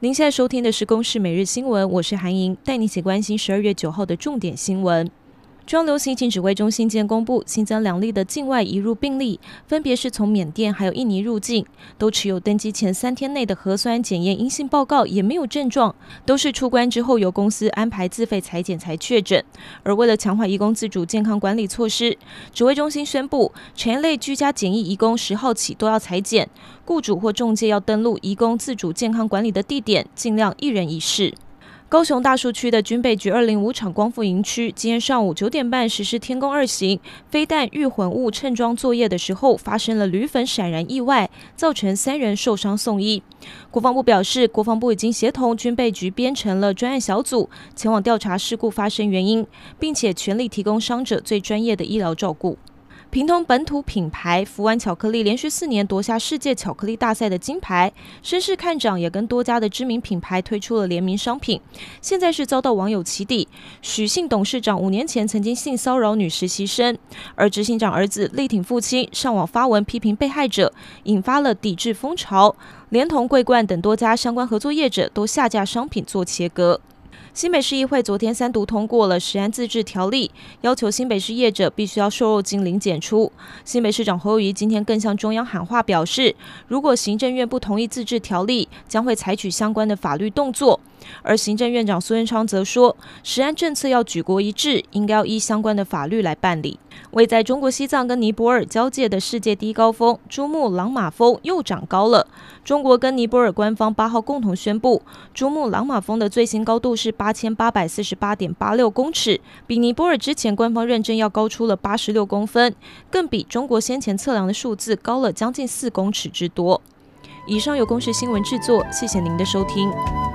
您现在收听的是《公视每日新闻》，我是韩莹，带你一起关心十二月九号的重点新闻。中央流行疫情指挥中心今天公布新增两例的境外移入病例，分别是从缅甸还有印尼入境，都持有登机前三天内的核酸检验阴性报告，也没有症状，都是出关之后由公司安排自费裁检才确诊。而为了强化移工自主健康管理措施，指挥中心宣布，全类居家检疫移工十号起都要裁检，雇主或中介要登录移工自主健康管理的地点，尽量一人一室。高雄大树区的军备局二零五厂光复营区，今天上午九点半实施天宫二型飞弹预混物衬装作业的时候，发生了铝粉闪燃意外，造成三人受伤送医。国防部表示，国防部已经协同军备局编成了专案小组，前往调查事故发生原因，并且全力提供伤者最专业的医疗照顾。平通本土品牌福湾巧克力连续四年夺下世界巧克力大赛的金牌，声势看涨，也跟多家的知名品牌推出了联名商品。现在是遭到网友起底，许姓董事长五年前曾经性骚扰女实习生，而执行长儿子力挺父亲，上网发文批评被害者，引发了抵制风潮，连同桂冠等多家相关合作业者都下架商品做切割。新北市议会昨天三读通过了食安自治条例，要求新北市业者必须要瘦肉精零检出。新北市长侯友谊今天更向中央喊话，表示如果行政院不同意自治条例，将会采取相关的法律动作。而行政院长苏贞昌则说，食安政策要举国一致，应该要依相关的法律来办理。位在中国西藏跟尼泊尔交界的世界第一高峰珠穆朗玛峰又长高了。中国跟尼泊尔官方八号共同宣布，珠穆朗玛峰的最新高度是八千八百四十八点八六公尺，比尼泊尔之前官方认证要高出了八十六公分，更比中国先前测量的数字高了将近四公尺之多。以上由公视新闻制作，谢谢您的收听。